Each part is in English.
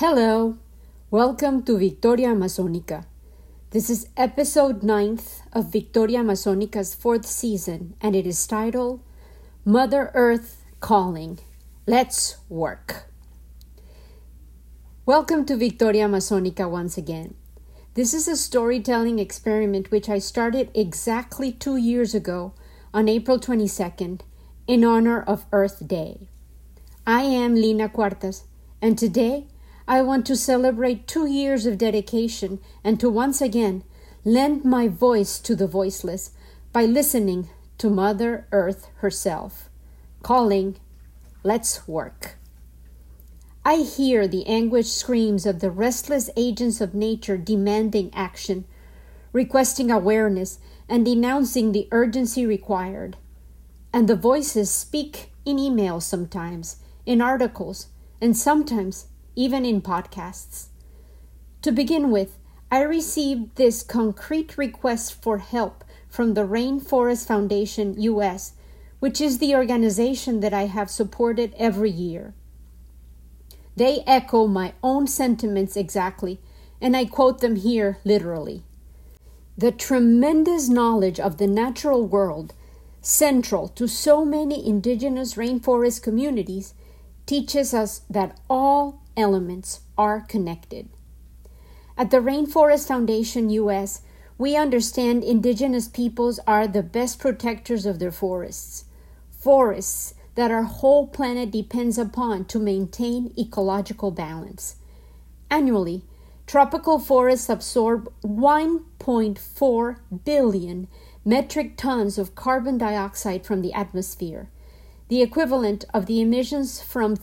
Hello, welcome to Victoria Amazonica. This is episode 9th of Victoria Amazonica's fourth season, and it is titled Mother Earth Calling. Let's Work. Welcome to Victoria Amazonica once again. This is a storytelling experiment which I started exactly two years ago on April 22nd in honor of Earth Day. I am Lina Cuartas, and today I want to celebrate two years of dedication and to once again lend my voice to the voiceless by listening to Mother Earth herself, calling, Let's work. I hear the anguished screams of the restless agents of nature demanding action, requesting awareness, and denouncing the urgency required. And the voices speak in emails sometimes, in articles, and sometimes even in podcasts. To begin with, I received this concrete request for help from the Rainforest Foundation US, which is the organization that I have supported every year. They echo my own sentiments exactly, and I quote them here literally. The tremendous knowledge of the natural world, central to so many indigenous rainforest communities, teaches us that all elements are connected. At the Rainforest Foundation US, we understand indigenous peoples are the best protectors of their forests. Forests that our whole planet depends upon to maintain ecological balance. Annually, tropical forests absorb 1.4 billion metric tons of carbon dioxide from the atmosphere the equivalent of the emissions from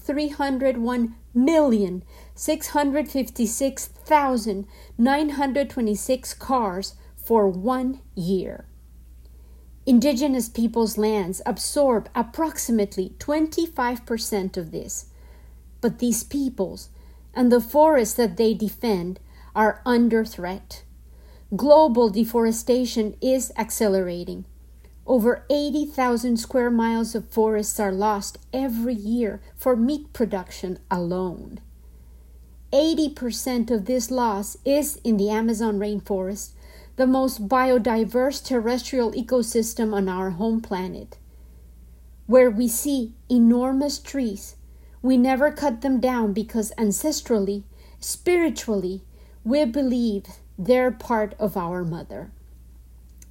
301,656,926 cars for one year. Indigenous peoples' lands absorb approximately 25% of this, but these peoples and the forests that they defend are under threat. Global deforestation is accelerating over 80,000 square miles of forests are lost every year for meat production alone. 80% of this loss is in the Amazon rainforest, the most biodiverse terrestrial ecosystem on our home planet. Where we see enormous trees, we never cut them down because ancestrally, spiritually, we believe they're part of our mother.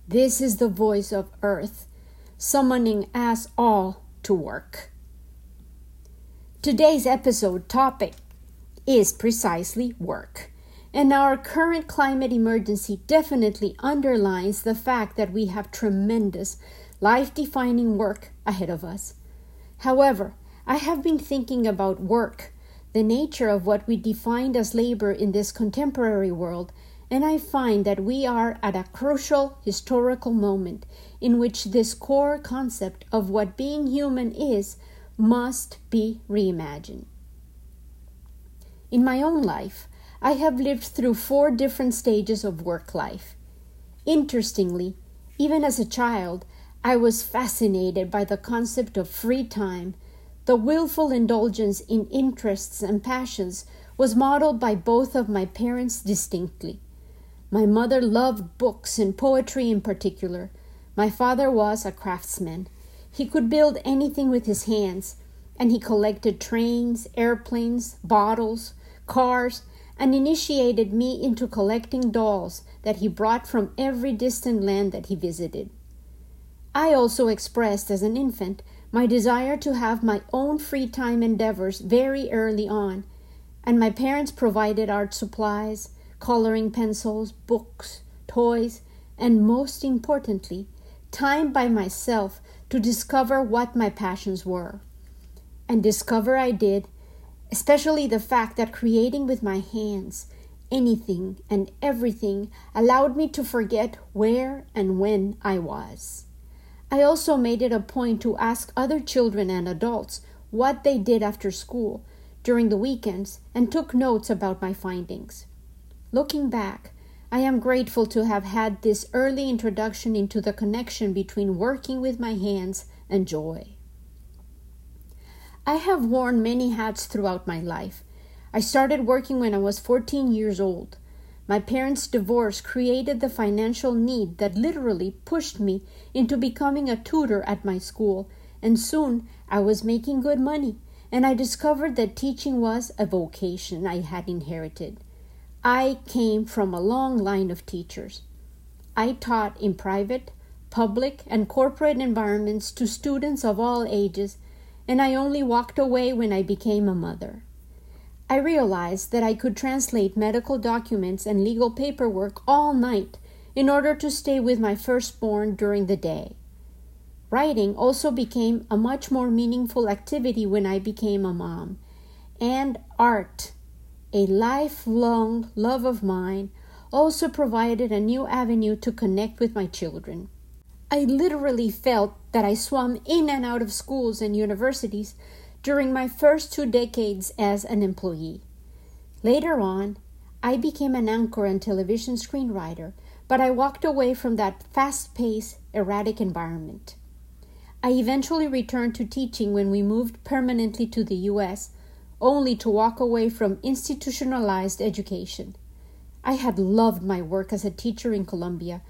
This is the voice of earth, summoning us all to work. Today's episode topic is precisely work. And our current climate emergency definitely underlines the fact that we have tremendous, life defining work ahead of us. However, I have been thinking about work, the nature of what we defined as labor in this contemporary world, and I find that we are at a crucial historical moment in which this core concept of what being human is must be reimagined. In my own life, I have lived through four different stages of work life. Interestingly, even as a child, I was fascinated by the concept of free time. The willful indulgence in interests and passions was modeled by both of my parents distinctly. My mother loved books and poetry in particular. My father was a craftsman. He could build anything with his hands, and he collected trains, airplanes, bottles, cars, and initiated me into collecting dolls that he brought from every distant land that he visited. I also expressed as an infant my desire to have my own free time endeavors very early on, and my parents provided art supplies, coloring pencils, books, toys, and most importantly, time by myself to discover what my passions were. And discover I did, especially the fact that creating with my hands anything and everything allowed me to forget where and when I was. I also made it a point to ask other children and adults what they did after school during the weekends and took notes about my findings. Looking back, I am grateful to have had this early introduction into the connection between working with my hands and joy. I have worn many hats throughout my life. I started working when I was 14 years old. My parents' divorce created the financial need that literally pushed me into becoming a tutor at my school, and soon I was making good money, and I discovered that teaching was a vocation I had inherited. I came from a long line of teachers. I taught in private, public, and corporate environments to students of all ages, and I only walked away when I became a mother. I realized that I could translate medical documents and legal paperwork all night in order to stay with my firstborn during the day. Writing also became a much more meaningful activity when I became a mom. And art, a lifelong love of mine, also provided a new avenue to connect with my children. I literally felt that I swam in and out of schools and universities during my first two decades as an employee. Later on, I became an anchor and television screenwriter, but I walked away from that fast paced, erratic environment. I eventually returned to teaching when we moved permanently to the U.S., only to walk away from institutionalized education. I had loved my work as a teacher in Colombia,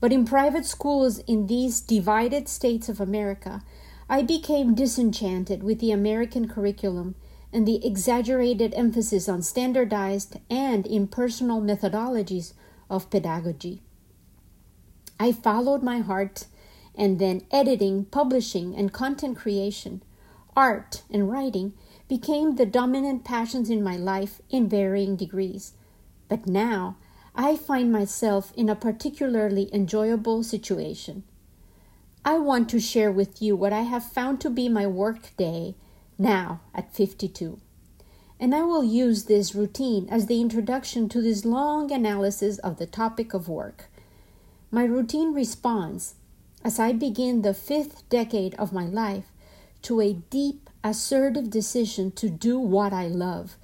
but in private schools in these divided states of America, I became disenchanted with the American curriculum and the exaggerated emphasis on standardized and impersonal methodologies of pedagogy. I followed my heart, and then editing, publishing, and content creation, art, and writing became the dominant passions in my life in varying degrees. But now I find myself in a particularly enjoyable situation. I want to share with you what I have found to be my work day now at 52. And I will use this routine as the introduction to this long analysis of the topic of work. My routine responds, as I begin the fifth decade of my life, to a deep, assertive decision to do what I love,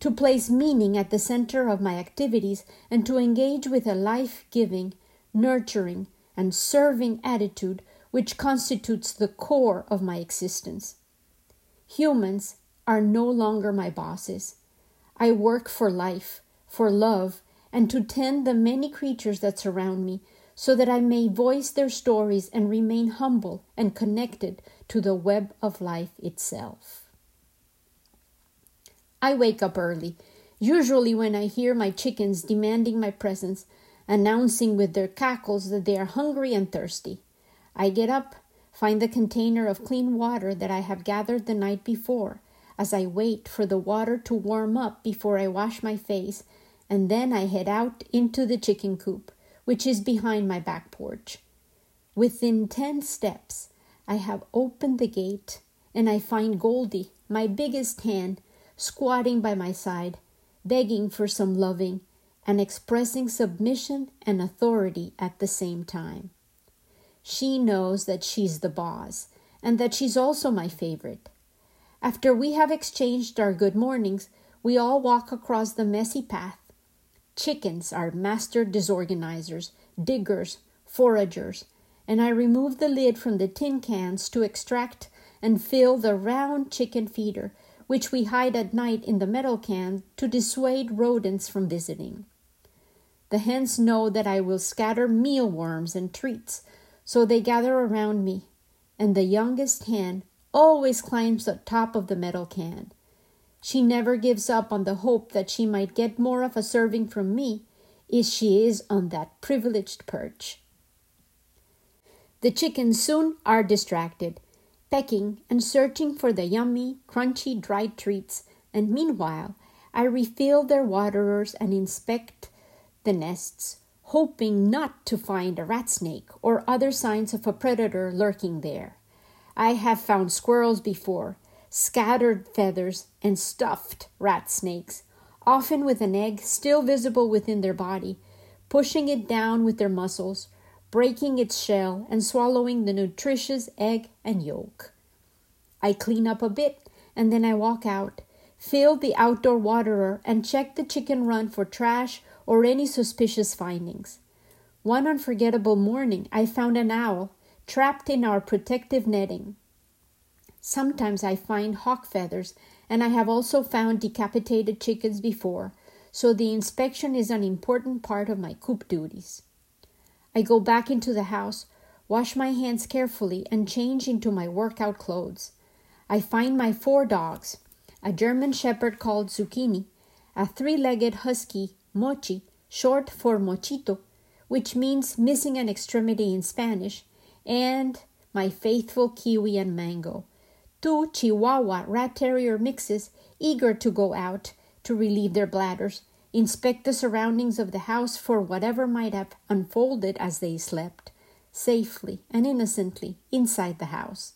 to place meaning at the center of my activities, and to engage with a life giving, nurturing, and serving attitude which constitutes the core of my existence. Humans are no longer my bosses. I work for life, for love, and to tend the many creatures that surround me so that I may voice their stories and remain humble and connected to the web of life itself. I wake up early, usually when I hear my chickens demanding my presence, announcing with their cackles that they are hungry and thirsty. I get up, find the container of clean water that I have gathered the night before, as I wait for the water to warm up before I wash my face, and then I head out into the chicken coop, which is behind my back porch. Within ten steps, I have opened the gate, and I find Goldie, my biggest hen, squatting by my side, begging for some loving and expressing submission and authority at the same time. She knows that she's the boss and that she's also my favorite. After we have exchanged our good mornings, we all walk across the messy path. Chickens are master disorganizers, diggers, foragers, and I remove the lid from the tin cans to extract and fill the round chicken feeder, which we hide at night in the metal can to dissuade rodents from visiting. The hens know that I will scatter mealworms and treats so they gather around me, and the youngest hen always climbs the top of the metal can. She never gives up on the hope that she might get more of a serving from me if she is on that privileged perch. The chickens soon are distracted, pecking and searching for the yummy, crunchy, dried treats, and meanwhile I refill their waterers and inspect the nests, hoping not to find a rat snake or other signs of a predator lurking there. I have found squirrels before, scattered feathers, and stuffed rat snakes, often with an egg still visible within their body, pushing it down with their muscles, breaking its shell, and swallowing the nutritious egg and yolk. I clean up a bit, and then I walk out, fill the outdoor waterer, and check the chicken run for trash or any suspicious findings. One unforgettable morning, I found an owl trapped in our protective netting. Sometimes I find hawk feathers and I have also found decapitated chickens before, so the inspection is an important part of my coop duties. I go back into the house, wash my hands carefully, and change into my workout clothes. I find my four dogs a German Shepherd called Zucchini, a three legged husky, Mochi, short for Mochito, which means missing an extremity in Spanish, and my faithful Kiwi and Mango, two Chihuahua Rat Terrier mixes eager to go out to relieve their bladders, inspect the surroundings of the house for whatever might have unfolded as they slept, safely and innocently, inside the house.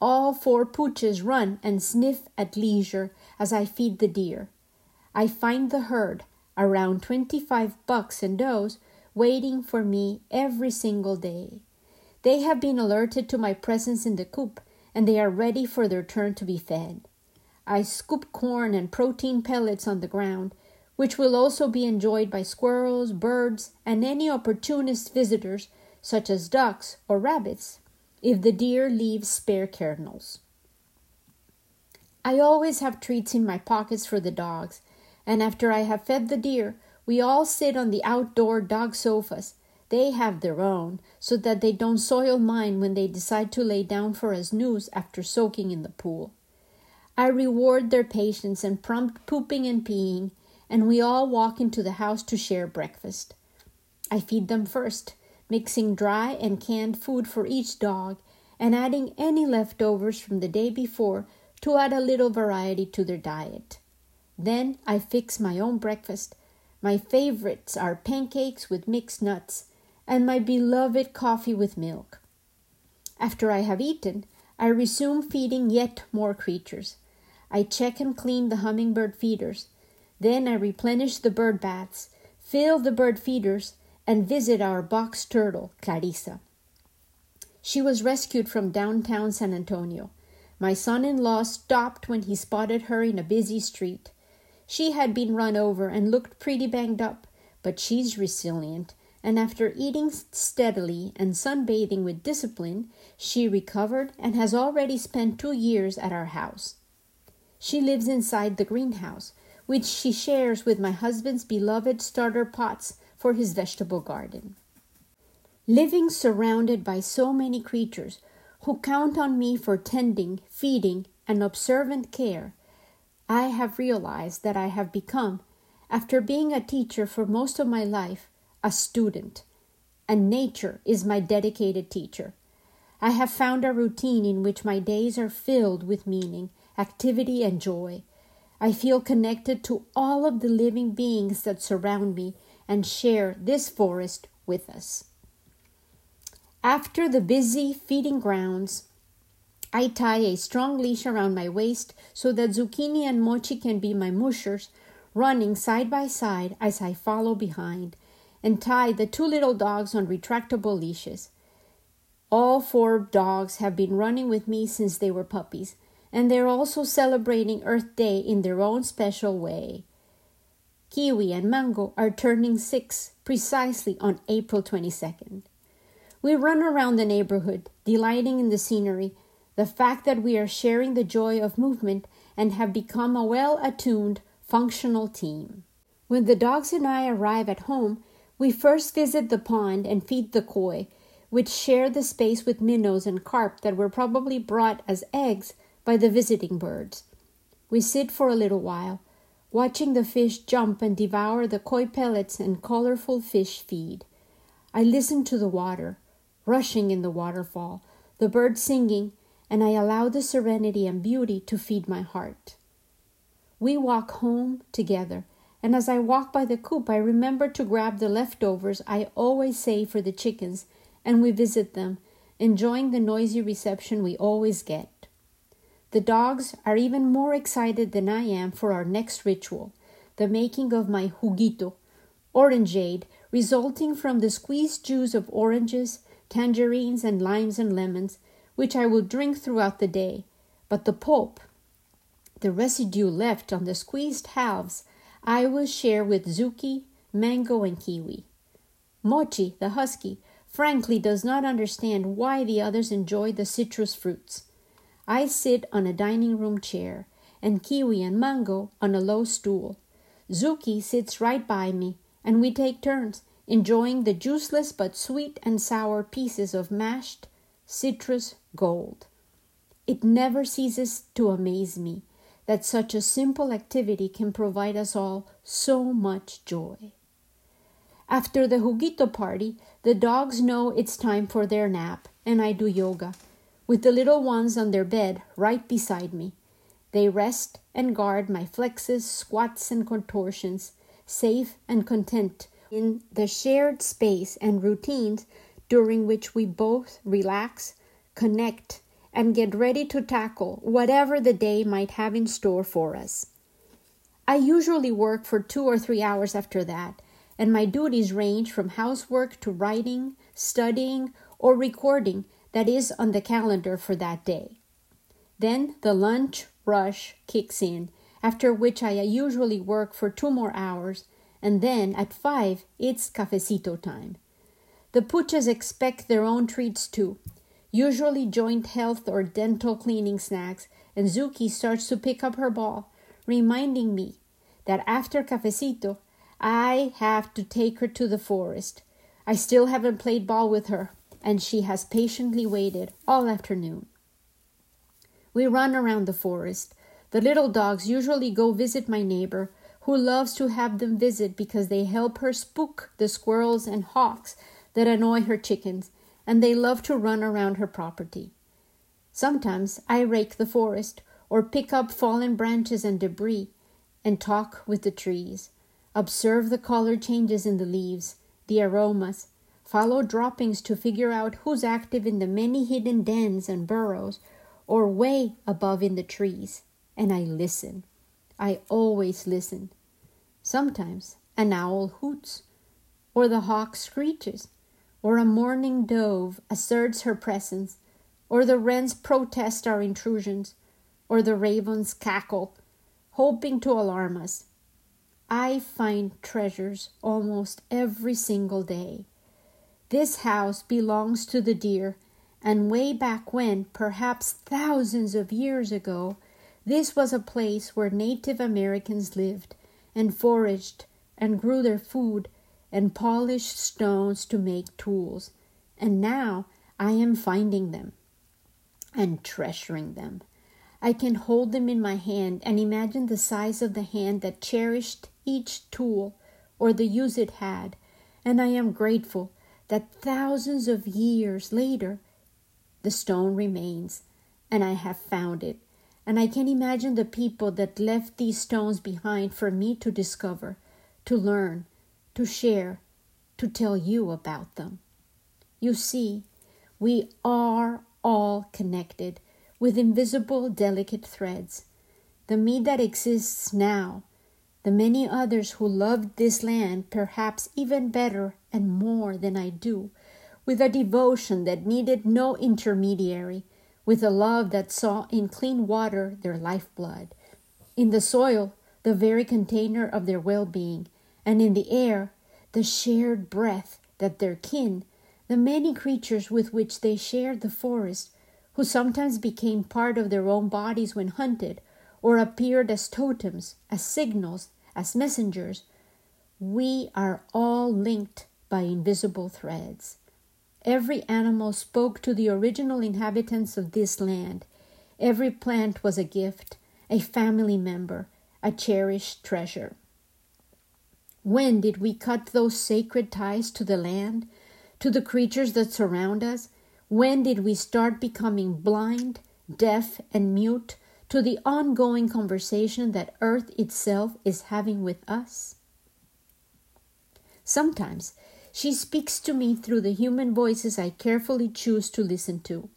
All four pooches run and sniff at leisure as I feed the deer. I find the herd, around twenty five bucks and does, waiting for me every single day. They have been alerted to my presence in the coop and they are ready for their turn to be fed. I scoop corn and protein pellets on the ground, which will also be enjoyed by squirrels, birds, and any opportunist visitors, such as ducks or rabbits, if the deer leaves spare kernels. I always have treats in my pockets for the dogs, and after I have fed the deer, we all sit on the outdoor dog sofas. They have their own, so that they don't soil mine when they decide to lay down for a snooze after soaking in the pool. I reward their patience and prompt pooping and peeing, and we all walk into the house to share breakfast. I feed them first, mixing dry and canned food for each dog, and adding any leftovers from the day before to add a little variety to their diet. Then I fix my own breakfast. My favorites are pancakes with mixed nuts and my beloved coffee with milk. After I have eaten, I resume feeding yet more creatures. I check and clean the hummingbird feeders. Then I replenish the bird baths, fill the bird feeders, and visit our box turtle, Clarissa. She was rescued from downtown San Antonio. My son in law stopped when he spotted her in a busy street. She had been run over and looked pretty banged up, but she's resilient, and after eating steadily and sunbathing with discipline, she recovered and has already spent two years at our house. She lives inside the greenhouse, which she shares with my husband's beloved starter pots for his vegetable garden. Living surrounded by so many creatures who count on me for tending, feeding, and observant care, I have realized that I have become, after being a teacher for most of my life, a student, and nature is my dedicated teacher. I have found a routine in which my days are filled with meaning, activity, and joy. I feel connected to all of the living beings that surround me and share this forest with us. After the busy feeding grounds, I tie a strong leash around my waist so that Zucchini and Mochi can be my mushers, running side by side as I follow behind, and tie the two little dogs on retractable leashes. All four dogs have been running with me since they were puppies, and they're also celebrating Earth Day in their own special way. Kiwi and Mango are turning six precisely on April 22nd. We run around the neighborhood, delighting in the scenery, the fact that we are sharing the joy of movement and have become a well attuned, functional team. When the dogs and I arrive at home, we first visit the pond and feed the koi, which share the space with minnows and carp that were probably brought as eggs by the visiting birds. We sit for a little while, watching the fish jump and devour the koi pellets and colorful fish feed. I listen to the water, rushing in the waterfall, the birds singing, and I allow the serenity and beauty to feed my heart. We walk home together, and as I walk by the coop, I remember to grab the leftovers I always save for the chickens, and we visit them, enjoying the noisy reception we always get. The dogs are even more excited than I am for our next ritual, the making of my juguito, orangeade, resulting from the squeezed juice of oranges, tangerines, and limes and lemons, which I will drink throughout the day, but the pulp, the residue left on the squeezed halves, I will share with Zuki, Mango, and Kiwi. Mochi, the husky, frankly does not understand why the others enjoy the citrus fruits. I sit on a dining room chair, and kiwi and mango on a low stool. Zuki sits right by me, and we take turns enjoying the juiceless but sweet and sour pieces of mashed citrus gold. It never ceases to amaze me that such a simple activity can provide us all so much joy. After the juguito party, the dogs know it's time for their nap, and I do yoga, with the little ones on their bed right beside me. They rest and guard my flexes, squats, and contortions, safe and content in the shared space and routines during which we both relax, connect, and get ready to tackle whatever the day might have in store for us. I usually work for two or three hours after that, and my duties range from housework to writing, studying, or recording that is on the calendar for that day. Then the lunch rush kicks in, after which I usually work for two more hours, and then at five it's cafecito time. The puchas expect their own treats too, usually joint health or dental cleaning snacks, and Zuki starts to pick up her ball, reminding me that after cafecito, I have to take her to the forest. I still haven't played ball with her, and she has patiently waited all afternoon. We run around the forest. The little dogs usually go visit my neighbor, who loves to have them visit because they help her spook the squirrels and hawks that annoy her chickens and they love to run around her property. Sometimes I rake the forest or pick up fallen branches and debris and talk with the trees, observe the color changes in the leaves, the aromas, follow droppings to figure out who's active in the many hidden dens and burrows or way above in the trees, and I listen. I always listen. Sometimes an owl hoots, or the hawk screeches, or a mourning dove asserts her presence, or the wrens protest our intrusions, or the ravens cackle, hoping to alarm us. I find treasures almost every single day. This house belongs to the deer, and way back when, perhaps thousands of years ago, this was a place where Native Americans lived and foraged and grew their food and polished stones to make tools, and now I am finding them and treasuring them. I can hold them in my hand and imagine the size of the hand that cherished each tool or the use it had, and I am grateful that thousands of years later the stone remains and I have found it. And I can imagine the people that left these stones behind for me to discover, to learn, to share, to tell you about them. You see, we are all connected with invisible, delicate threads. The me that exists now, the many others who loved this land perhaps even better and more than I do, with a devotion that needed no intermediary, with a love that saw in clean water their lifeblood, in the soil the very container of their well being, and in the air, the shared breath that their kin, the many creatures with which they shared the forest, who sometimes became part of their own bodies when hunted, or appeared as totems, as signals, as messengers, we are all linked by invisible threads. Every animal spoke to the original inhabitants of this land. Every plant was a gift, a family member, a cherished treasure. When did we cut those sacred ties to the land, to the creatures that surround us? When did we start becoming blind, deaf, and mute to the ongoing conversation that Earth itself is having with us? Sometimes she speaks to me through the human voices I carefully choose to listen to.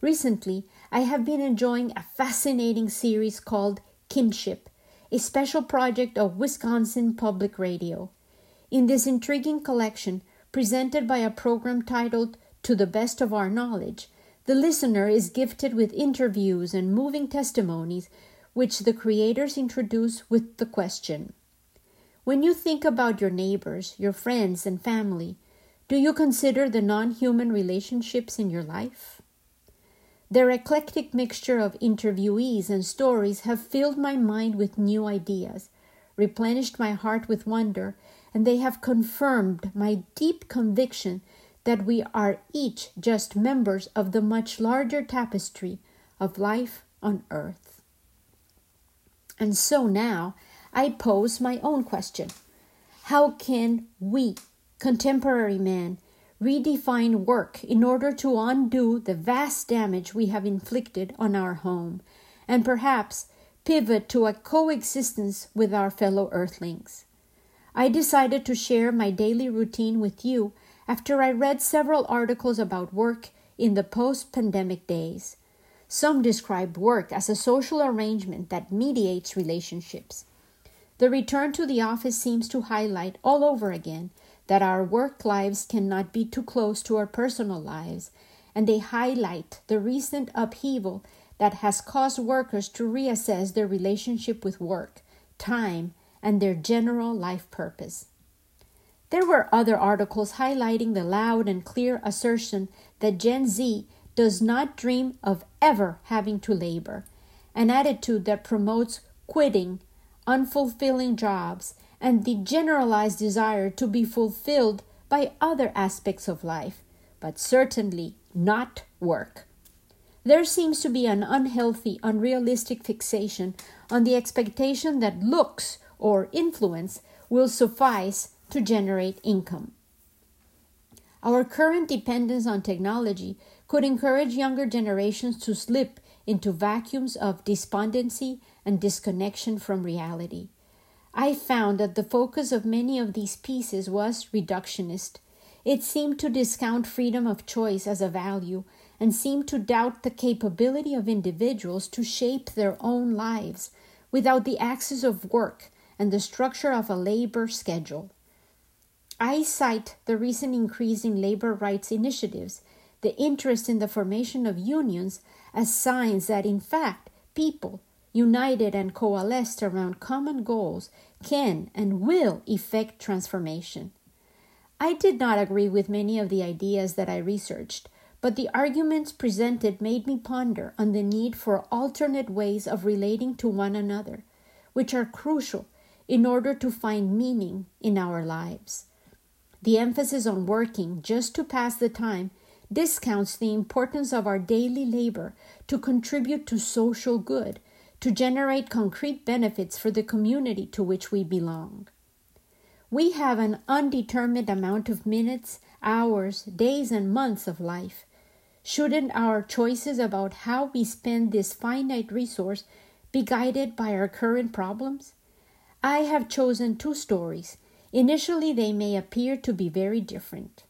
Recently, I have been enjoying a fascinating series called Kinship a special project of Wisconsin Public Radio. In this intriguing collection, presented by a program titled To the Best of Our Knowledge, the listener is gifted with interviews and moving testimonies which the creators introduce with the question When you think about your neighbors, your friends, and family, do you consider the non human relationships in your life? Their eclectic mixture of interviewees and stories have filled my mind with new ideas, replenished my heart with wonder, and they have confirmed my deep conviction that we are each just members of the much larger tapestry of life on earth. And so now I pose my own question How can we, contemporary man, redefine work in order to undo the vast damage we have inflicted on our home and perhaps pivot to a coexistence with our fellow earthlings? I decided to share my daily routine with you after I read several articles about work in the post pandemic days. Some describe work as a social arrangement that mediates relationships. The return to the office seems to highlight all over again that our work lives cannot be too close to our personal lives, and they highlight the recent upheaval that has caused workers to reassess their relationship with work, time, and their general life purpose. There were other articles highlighting the loud and clear assertion that Gen Z does not dream of ever having to labor, an attitude that promotes quitting unfulfilling jobs and the generalized desire to be fulfilled by other aspects of life, but certainly not work. There seems to be an unhealthy, unrealistic fixation on the expectation that looks or influence will suffice to generate income. Our current dependence on technology could encourage younger generations to slip into vacuums of despondency and disconnection from reality. I found that the focus of many of these pieces was reductionist. It seemed to discount freedom of choice as a value and seemed to doubt the capability of individuals to shape their own lives without the axis of work and the structure of a labor schedule. I cite the recent increase in labor rights initiatives, the interest in the formation of unions, as signs that, in fact, people, united and coalesced around common goals, can and will effect transformation. I did not agree with many of the ideas that I researched, but the arguments presented made me ponder on the need for alternate ways of relating to one another, which are crucial in order to find meaning in our lives. The emphasis on working just to pass the time discounts the importance of our daily labor to contribute to social good to generate concrete benefits for the community to which we belong. We have an undetermined amount of minutes, hours, days, and months of life. Shouldn't our choices about how we spend this finite resource be guided by our current problems? I have chosen two stories. Initially, they may appear to be very different.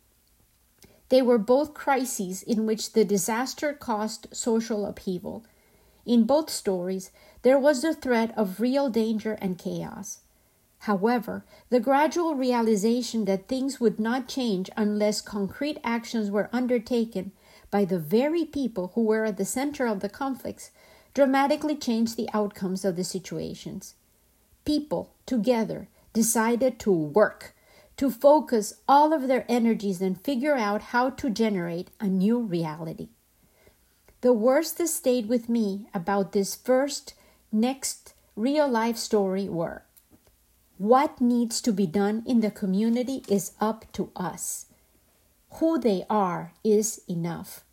They were both crises in which the disaster caused social upheaval. In both stories, there was the threat of real danger and chaos. However, the gradual realization that things would not change unless concrete actions were undertaken by the very people who were at the center of the conflicts dramatically changed the outcomes of the situations. People, together, decided to work, to focus all of their energies and figure out how to generate a new reality. The worst that stayed with me about this first, next real life story were what needs to be done in the community is up to us. Who they are is enough.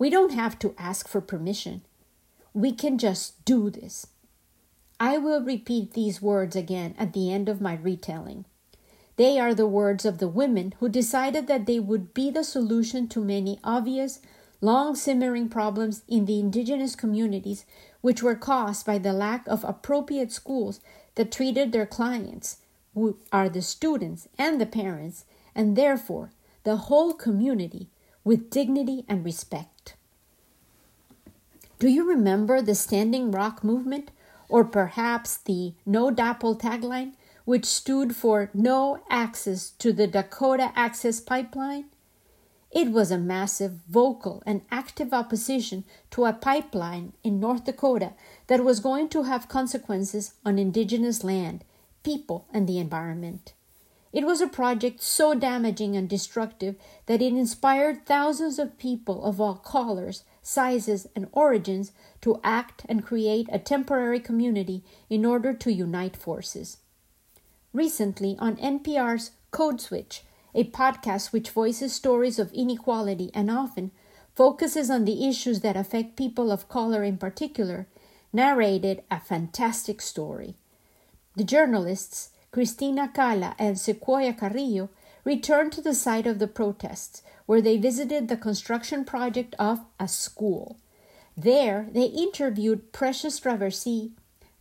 We don't have to ask for permission. We can just do this. I will repeat these words again at the end of my retelling. They are the words of the women who decided that they would be the solution to many obvious long simmering problems in the indigenous communities, which were caused by the lack of appropriate schools that treated their clients, who are the students and the parents, and therefore the whole community, with dignity and respect. Do you remember the Standing Rock movement, or perhaps the No DAPL tagline, which stood for No Access to the Dakota Access Pipeline? It was a massive, vocal, and active opposition to a pipeline in North Dakota that was going to have consequences on indigenous land, people, and the environment. It was a project so damaging and destructive that it inspired thousands of people of all colors, sizes, and origins to act and create a temporary community in order to unite forces. Recently, on NPR's Code Switch, a podcast which voices stories of inequality and often focuses on the issues that affect people of color in particular, narrated a fantastic story. The journalists, Christina Cala and Sequoia Carrillo, returned to the site of the protests, where they visited the construction project of a school. There, they interviewed Precious Traversy,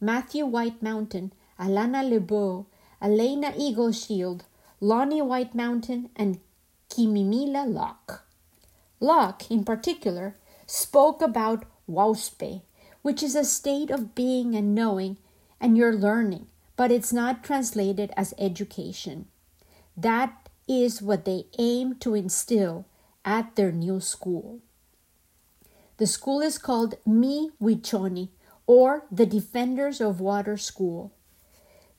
Matthew White Mountain, Alana Lebeau, Elena Eagleshield, Lonnie White Mountain, and Kimimila Locke. Locke, in particular, spoke about Wauspe, which is a state of being and knowing, and you're learning, but it's not translated as education. That is what they aim to instill at their new school. The school is called Mni Wiconi, or the Defenders of Water School.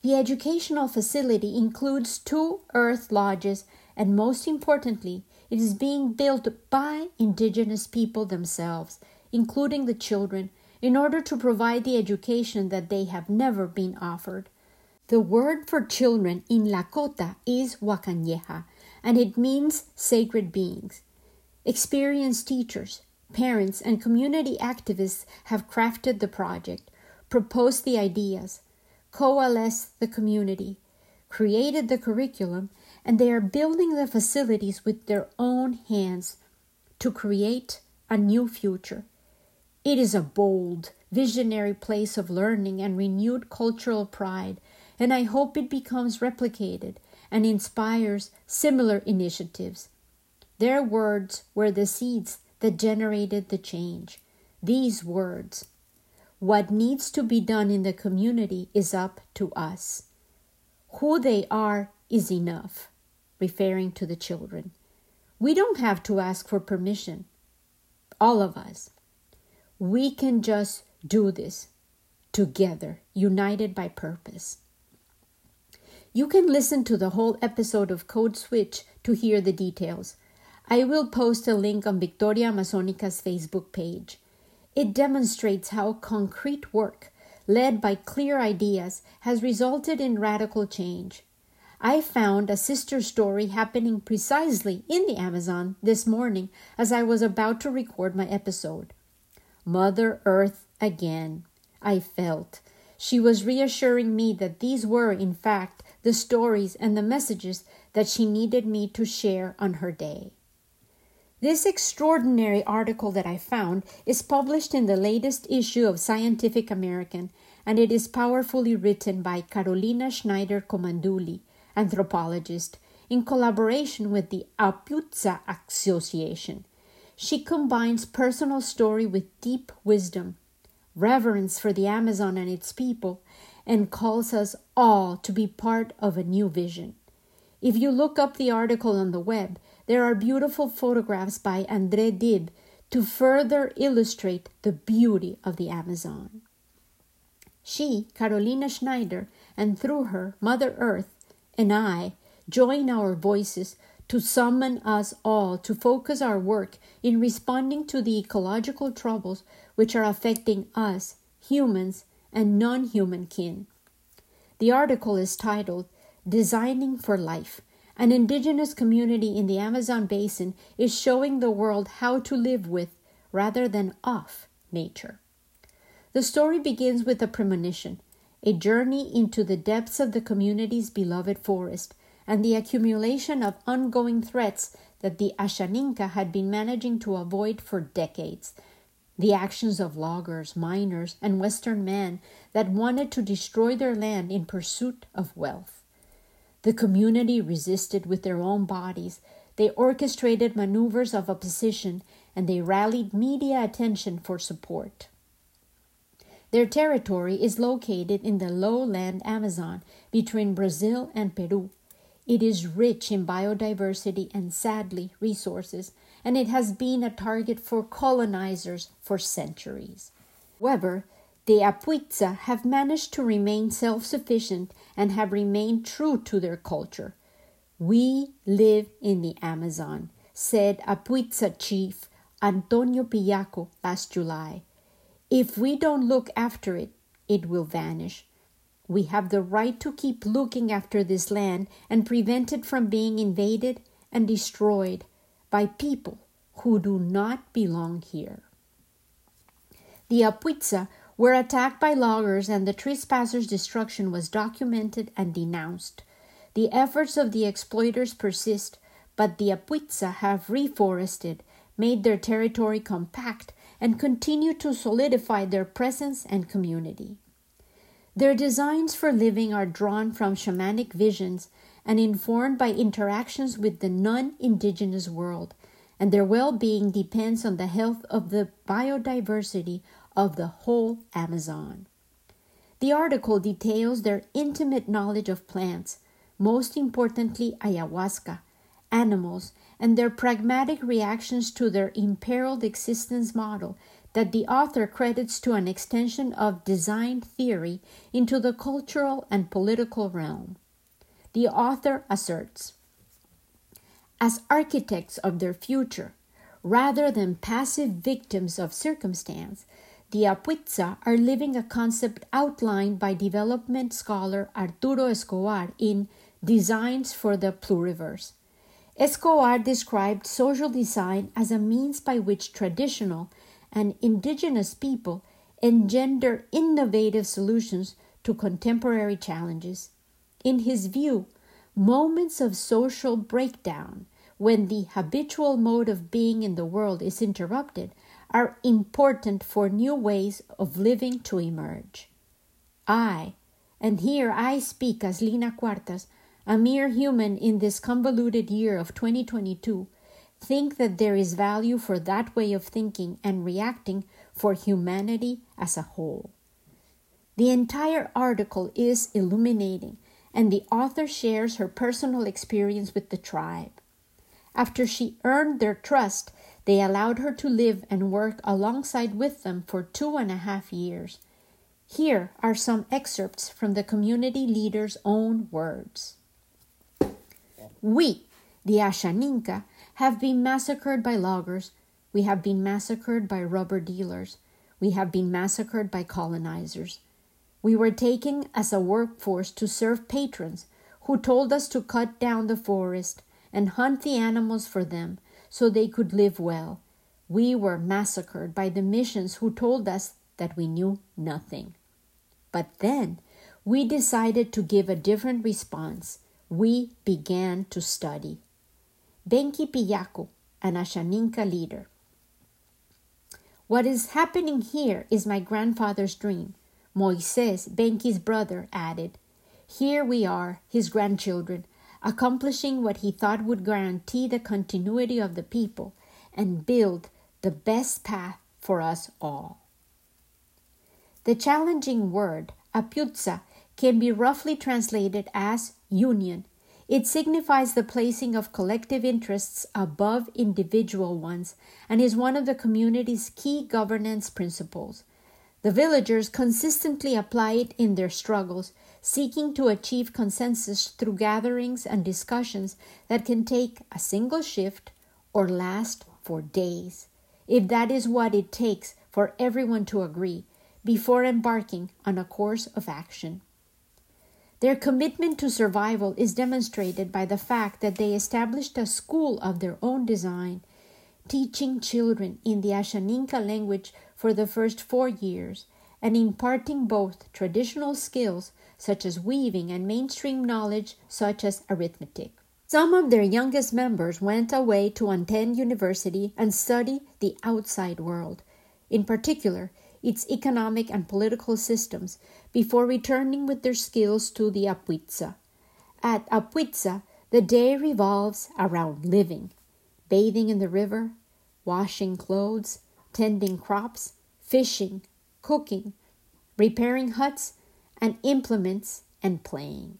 The educational facility includes two earth lodges, and most importantly, it is being built by indigenous people themselves, including the children, in order to provide the education that they have never been offered. The word for children in Lakota is Wakanyeja, and it means sacred beings. Experienced teachers, parents, and community activists have crafted the project, proposed the ideas, coalesced the community, created the curriculum, and they are building the facilities with their own hands to create a new future. It is a bold, visionary place of learning and renewed cultural pride and I hope it becomes replicated and inspires similar initiatives. Their words were the seeds that generated the change. These words What needs to be done in the community is up to us. Who they are is enough, referring to the children. We don't have to ask for permission. All of us. We can just do this together, united by purpose. You can listen to the whole episode of Code Switch to hear the details. I will post a link on Victoria Amazonica's Facebook page. It demonstrates how concrete work, led by clear ideas, has resulted in radical change. I found a sister story happening precisely in the Amazon this morning as I was about to record my episode. Mother Earth again, I felt. She was reassuring me that these were, in fact, the stories, and the messages that she needed me to share on her day. This extraordinary article that I found is published in the latest issue of Scientific American, and it is powerfully written by Carolina Schneider Comandulli, anthropologist, in collaboration with the Apiwtxa Association. She combines personal story with deep wisdom, reverence for the Amazon and its people, and calls us all to be part of a new vision. If you look up the article on the web, there are beautiful photographs by André Dib to further illustrate the beauty of the Amazon. She, Carolina Schneider, and through her, Mother Earth, and I join our voices to summon us all to focus our work in responding to the ecological troubles which are affecting us, humans, and non human kin. The article is titled Designing for Life. An indigenous community in the Amazon basin is showing the world how to live with rather than off nature. The story begins with a premonition, a journey into the depths of the community's beloved forest, and the accumulation of ongoing threats that the Ashaninka had been managing to avoid for decades the actions of loggers, miners, and Western men that wanted to destroy their land in pursuit of wealth. The community resisted with their own bodies. They orchestrated maneuvers of opposition and they rallied media attention for support. Their territory is located in the lowland Amazon between Brazil and Peru. It is rich in biodiversity and sadly resources, and it has been a target for colonizers for centuries. However, the Apiwtxa have managed to remain self sufficient and have remained true to their culture. We live in the Amazon, said Apiwtxa chief Antonio Piyãko last July. If we don't look after it, it will vanish. We have the right to keep looking after this land and prevent it from being invaded and destroyed by people who do not belong here. The Apiwtxa were attacked by loggers and the trespassers' destruction was documented and denounced. The efforts of the exploiters persist, but the Apiwtxa have reforested, made their territory compact, and continue to solidify their presence and community. Their designs for living are drawn from shamanic visions and informed by interactions with the non indigenous world, and their well being depends on the health of the biodiversity of the whole Amazon. The article details their intimate knowledge of plants, most importantly, ayahuasca, animals, and their pragmatic reactions to their imperiled existence model that the author credits to an extension of design theory into the cultural and political realm. The author asserts As architects of their future, rather than passive victims of circumstance, the Apiwtxa are living a concept outlined by development scholar Arturo Escobar in Designs for the Pluriverse. Escobar described social design as a means by which traditional and indigenous people engender innovative solutions to contemporary challenges. In his view, moments of social breakdown, when the habitual mode of being in the world is interrupted, are important for new ways of living to emerge. I, and here I speak as Lina Cuartas, a mere human in this convoluted year of 2022, think that there is value for that way of thinking and reacting for humanity as a whole. The entire article is illuminating, and the author shares her personal experience with the tribe. After she earned their trust, they allowed her to live and work alongside with them for two and a half years. Here are some excerpts from the community leader's own words. We, the Ashaninka, have been massacred by loggers. We have been massacred by rubber dealers. We have been massacred by colonizers. We were taken as a workforce to serve patrons who told us to cut down the forest and hunt the animals for them so they could live well. We were massacred by the missions who told us that we knew nothing. But then we decided to give a different response. We began to study. Benki Piyãko, an Ashaninka leader. What is happening here is my grandfather's dream. Moises, Benki's brother, added. Here we are, his grandchildren, accomplishing what he thought would guarantee the continuity of the people and build the best path for us all. The challenging word, apiwtxa, can be roughly translated as union it signifies the placing of collective interests above individual ones and is one of the community's key governance principles. The villagers consistently apply it in their struggles, seeking to achieve consensus through gatherings and discussions that can take a single shift or last for days, if that is what it takes for everyone to agree before embarking on a course of action. Their commitment to survival is demonstrated by the fact that they established a school of their own design, teaching children in the Ashaninka language for the first four years and imparting both traditional skills such as weaving and mainstream knowledge such as arithmetic. Some of their youngest members went away to attend university and study the outside world. In particular, its economic and political systems before returning with their skills to the Apiwtxa. At Apiwtxa, the day revolves around living, bathing in the river, washing clothes, tending crops, fishing, cooking, repairing huts and implements, and playing.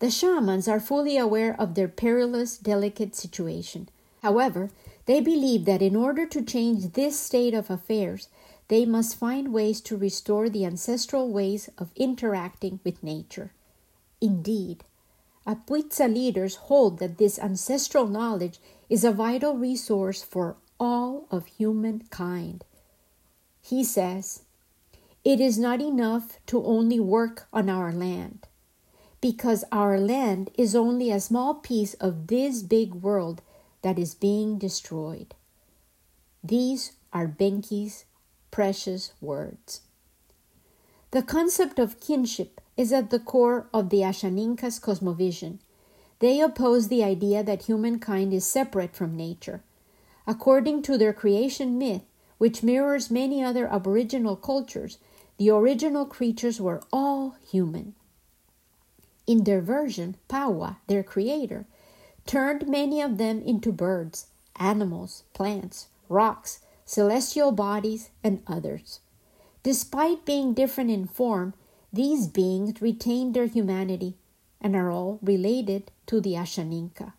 The shamans are fully aware of their perilous, delicate situation. However, they believe that in order to change this state of affairs, they must find ways to restore the ancestral ways of interacting with nature. Indeed, Apiwtxa leaders hold that this ancestral knowledge is a vital resource for all of humankind. He says, It is not enough to only work on our land, because our land is only a small piece of this big world that is being destroyed. These are Benki's precious words. The concept of kinship is at the core of the Ashaninka's cosmovision. They oppose the idea that humankind is separate from nature. According to their creation myth, which mirrors many other Aboriginal cultures, the original creatures were all human. In their version, Pawa, their creator, turned many of them into birds, animals, plants, rocks, celestial bodies, and others. Despite being different in form, these beings retain their humanity and are all related to the Ashaninka.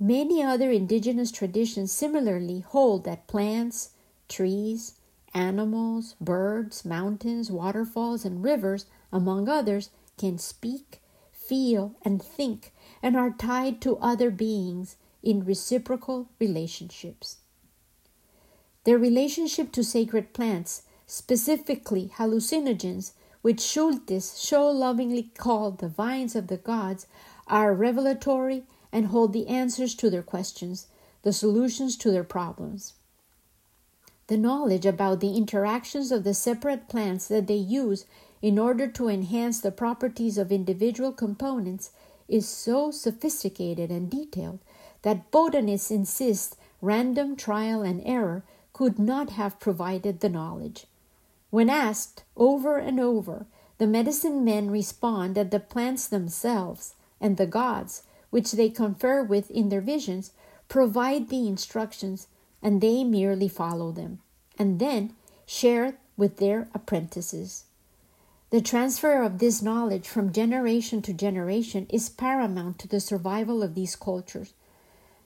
Many other indigenous traditions similarly hold that plants, trees, animals, birds, mountains, waterfalls, and rivers, among others, can speak, feel, and think, and are tied to other beings in reciprocal relationships. Their relationship to sacred plants, specifically hallucinogens, which Schultes so lovingly called the vines of the gods, are revelatory and hold the answers to their questions, the solutions to their problems. The knowledge about the interactions of the separate plants that they use in order to enhance the properties of individual components is so sophisticated and detailed that botanists insist random trial and error could not have provided the knowledge. When asked over and over, the medicine men respond that the plants themselves and the gods, which they confer with in their visions, provide the instructions and they merely follow them, and then share with their apprentices. The transfer of this knowledge from generation to generation is paramount to the survival of these cultures.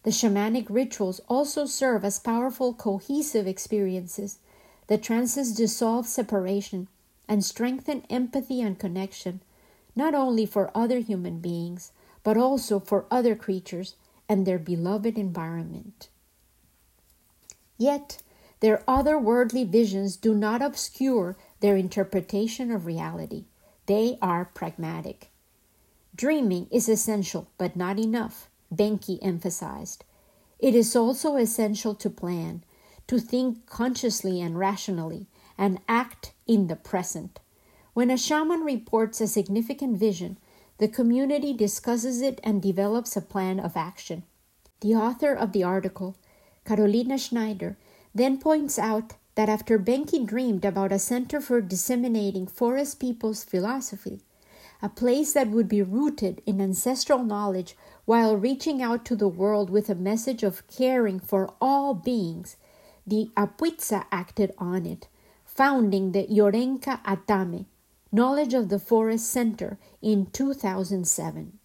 The shamanic rituals also serve as powerful cohesive experiences. The trances dissolve separation and strengthen empathy and connection, not only for other human beings, but also for other creatures and their beloved environment. Yet, their otherworldly visions do not obscure their interpretation of reality. They are pragmatic. Dreaming is essential, but not enough. Benki emphasized. It is also essential to plan, to think consciously and rationally, and act in the present. When a shaman reports a significant vision, the community discusses it and develops a plan of action. The author of the article, Carolina Schneider, then points out that after Benki dreamed about a center for disseminating forest people's philosophy, a place that would be rooted in ancestral knowledge while reaching out to the world with a message of caring for all beings, the Apiwtxa acted on it, founding the Yorenka Atame, Knowledge of the Forest Center, in 2007.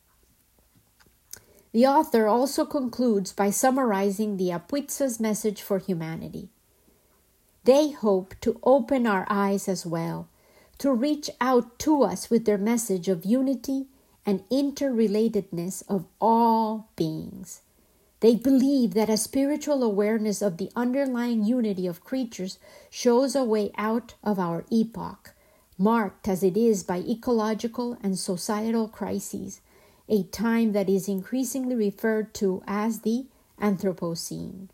The author also concludes by summarizing the Apiwtxa's message for humanity. They hope to open our eyes as well to reach out to us with their message of unity and interrelatedness of all beings. They believe that a spiritual awareness of the underlying unity of creatures shows a way out of our epoch, marked as it is by ecological and societal crises, a time that is increasingly referred to as the Anthropocene.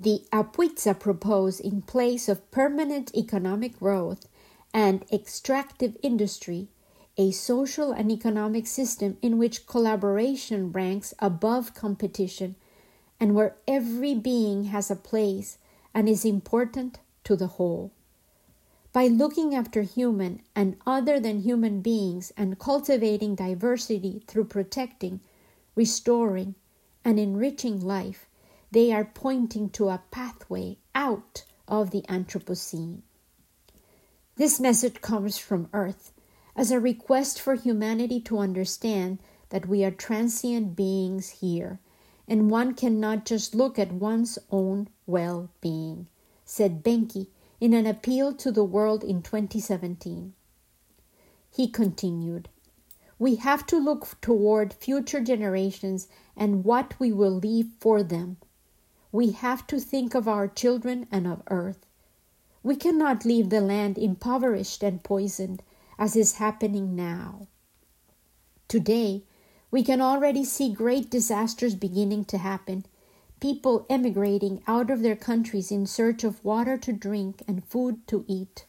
The Apiwtxa propose, in place of permanent economic growth, and extractive industry, a social and economic system in which collaboration ranks above competition and where every being has a place and is important to the whole. By looking after human and other than human beings and cultivating diversity through protecting, restoring, and enriching life, they are pointing to a pathway out of the Anthropocene. This message comes from Earth as a request for humanity to understand that we are transient beings here, and one cannot just look at one's own well being, said Benki in an appeal to the world in 2017. He continued, We have to look toward future generations and what we will leave for them. we have to think of our children and of earth. We cannot leave the land impoverished and poisoned, as is happening now. Today, we can already see great disasters beginning to happen. People emigrating out of their countries in search of water to drink and food to eat.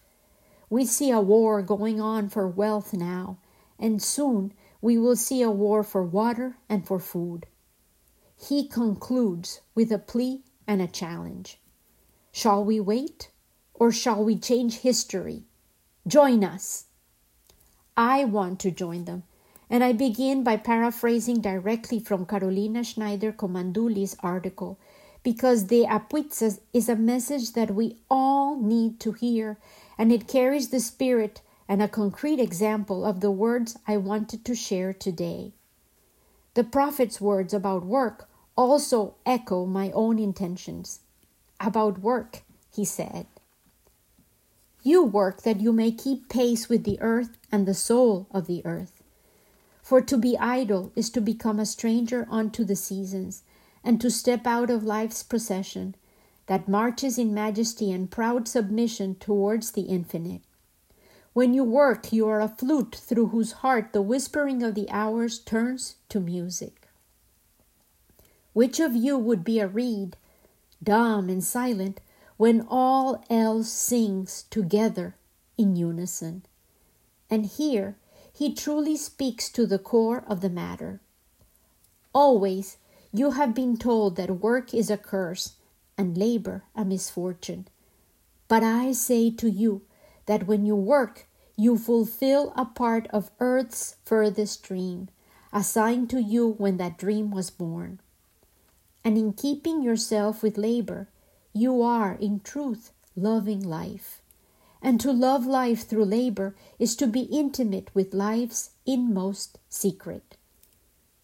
We see a war going on for wealth now, and soon we will see a war for water and for food he concludes with a plea and a challenge. Shall we wait or shall we change history? Join us. I want to join them, and I begin by paraphrasing directly from Carolina Schneider Comandulli's article because De Apiwtxa's is a message that we all need to hear, and it carries the spirit and a concrete example of the words I wanted to share today. The prophet's words about work also echo my own intentions. About work, he said. You work that you may keep pace with the earth and the soul of the earth. For to be idle is to become a stranger unto the seasons, and to step out of life's procession that marches in majesty and proud submission towards the infinite. When you work, you are a flute through whose heart the whispering of the hours turns to music. Which of you would be a reed, dumb and silent, when all else sings together in unison? And here he truly speaks to the core of the matter. Always you have been told that work is a curse and labor a misfortune. But I say to you that when you work, you fulfill a part of earth's furthest dream, assigned to you when that dream was born. And in keeping yourself with labor, you are, in truth, loving life. And to love life through labor is to be intimate with life's inmost secret.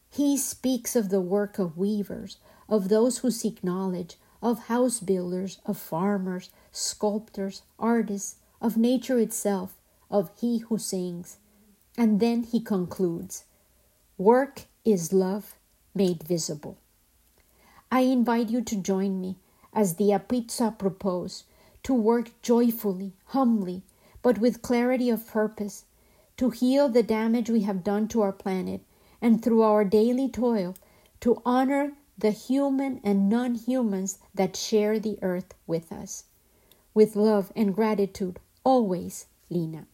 He speaks of the work of weavers, of those who seek knowledge, of house builders, of farmers, sculptors, artists, of nature itself, of he who sings. And then he concludes Work is love made visible. I invite you to join me, as the Apiwtxa proposed, to work joyfully, humbly, but with clarity of purpose, to heal the damage we have done to our planet, and through our daily toil, to honor the human and non humans that share the earth with us. With love and gratitude, always, Lina.